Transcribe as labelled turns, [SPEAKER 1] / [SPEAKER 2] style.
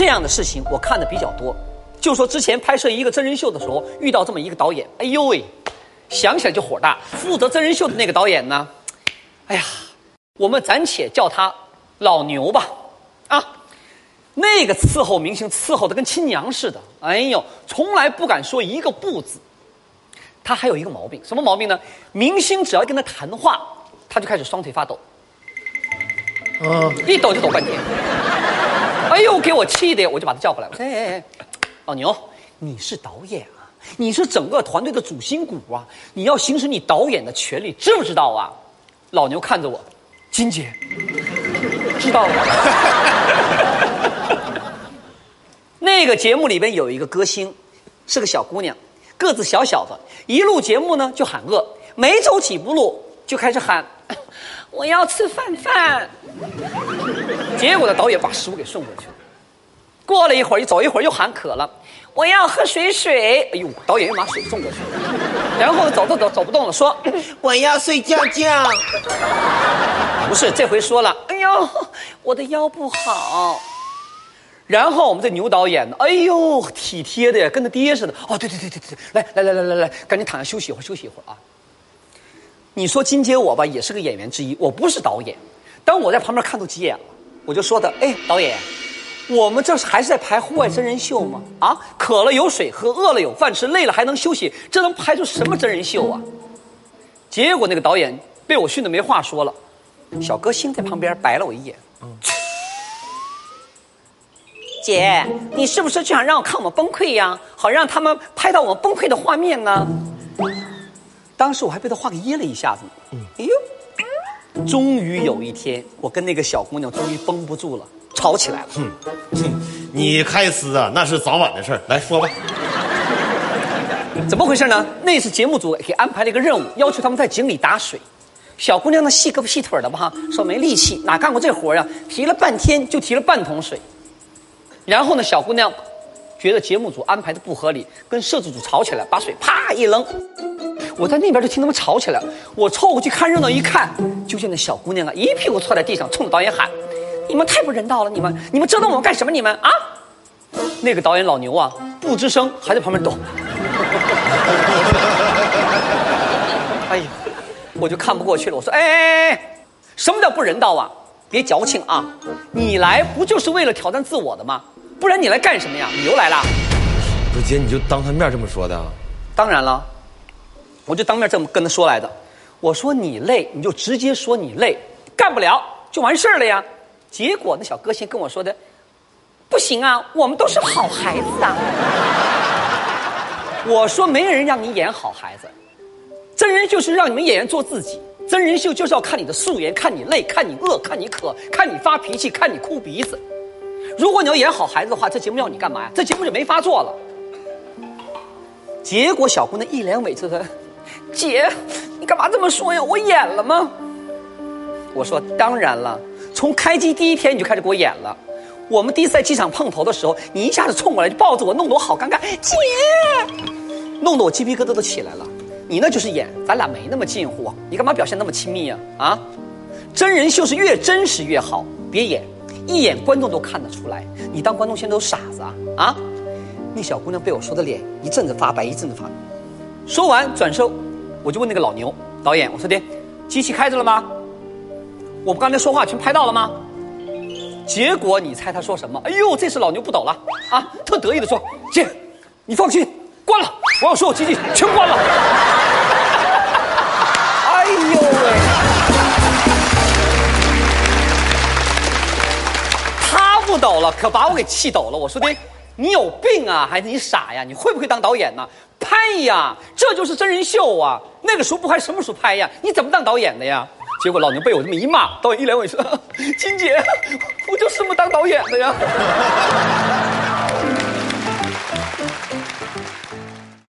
[SPEAKER 1] 这样的事情我看的比较多。就说之前拍摄一个真人秀的时候，遇到这么一个导演，哎呦喂，想起来就火大。负责真人秀的那个导演呢，哎呀，我们暂且叫他老牛吧，啊，那个伺候明星伺候的跟亲娘似的，哎呦，从来不敢说一个不字。他还有一个毛病，什么毛病呢？明星只要跟他谈话，他就开始双腿发抖，
[SPEAKER 2] 嗯，
[SPEAKER 1] 一抖就抖半天。哎呦，给我气的，我就把他叫过来，了：“哎哎哎，老牛，你是导演啊，你是整个团队的主心骨啊，你要行使你导演的权利，知不知道啊？”老牛看着我，金姐，知道了。那个节目里边有一个歌星，是个小姑娘，个子小小的，一录节目呢就喊饿，没走几步路就开始喊，我要吃饭饭。结果呢，导演把食物给送过去了。过了一会儿，一走一会儿又喊渴了，我要喝水水。哎呦，导演又把水送过去了。然后，走走走走不动了，说
[SPEAKER 2] 我要睡觉觉。
[SPEAKER 1] 不是，这回说了，哎呦，我的腰不好。然后我们这牛导演呢，哎呦，体贴的呀，跟他爹似的。哦，对对对对对，来来来来来来，赶紧躺下休息一会儿，休息一会儿啊。你说金姐我吧，也是个演员之一，我不是导演。当我在旁边看都急眼了，我就说的，哎，导演，我们这是还是在拍户外真人秀吗？啊，渴了有水喝，饿了有饭吃，累了还能休息，这能拍出什么真人秀啊？结果那个导演被我训得没话说了，小歌星在旁边白了我一眼。姐，你是不是就想让我看我们崩溃呀？好让他们拍到我们崩溃的画面呢？当时我还被他话给噎了一下子呢。哎呦，终于有一天，我跟那个小姑娘终于绷不住了，吵起来了。
[SPEAKER 2] 嗯你开撕啊，那是早晚的事儿。来说吧，
[SPEAKER 1] 怎么回事呢？那次节目组给安排了一个任务，要求他们在井里打水。小姑娘呢，细胳膊细腿的吧，说没力气，哪干过这活呀？提了半天就提了半桶水。然后呢，小姑娘觉得节目组安排的不合理，跟摄制组吵起来，把水啪一扔。我在那边就听他们吵起来了，我凑过去看热闹，一看，就见那小姑娘啊，一屁股坐在地上，冲着导演喊：“你们太不人道了！你们你们折腾我们干什么？你们啊！”那个导演老牛啊，不吱声，还在旁边抖。哎呀，我就看不过去了，我说：“哎哎哎哎，什么叫不人道啊？别矫情啊！你来不就是为了挑战自我的吗？不然你来干什么呀？你又来了。”
[SPEAKER 3] 不是姐，你就当他面这么说的啊？
[SPEAKER 1] 当然了，我就当面这么跟他说来的。我说你累，你就直接说你累，干不了就完事儿了呀。结果那小歌星跟我说的，不行啊，我们都是好孩子啊。我说没人让你演好孩子，真人秀是让你们演员做自己，真人秀就是要看你的素颜，看你累，看你饿，看你渴，看你发脾气，看你哭鼻子。如果你要演好孩子的话，这节目要你干嘛呀？这节目就没法做了。结果小姑娘一脸委屈的，姐，你干嘛这么说呀？我演了吗？我说当然了，从开机第一天你就开始给我演了。我们第一次在机场碰头的时候，你一下子冲过来就抱着我，弄得我好尴尬，姐，弄得我鸡皮疙瘩都起来了。你那就是演，咱俩没那么近乎，你干嘛表现那么亲密呀？啊，真人秀是越真实越好，别演，一演观众都看得出来，你当观众现在都傻子啊啊！那小姑娘被我说的脸一阵子发白，一阵子发白。说完转身，我就问那个老牛导演：“我说的，机器开着了吗？我们刚才说话全拍到了吗？”结果你猜他说什么？哎呦，这次老牛不抖了啊，特得意的说：“姐，你放心，关了，我要所有机器全关了。”哎呦喂！他不抖了，可把我给气抖了。我说的，你有病啊，还是你傻呀？你会不会当导演呢？拍呀，这就是真人秀啊！那个时候不拍，什么时候拍呀？你怎么当导演的呀？结果老娘被我这么一骂，导演一脸委屈：“ 金姐，我就是这么当导演的呀。”